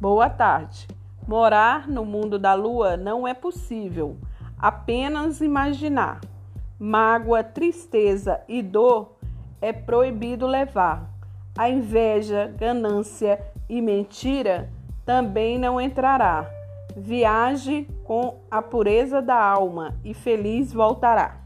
Boa tarde. Morar no mundo da lua não é possível, apenas imaginar. Mágoa, tristeza e dor é proibido levar. A inveja, ganância e mentira também não entrará. Viaje com a pureza da alma e feliz voltará.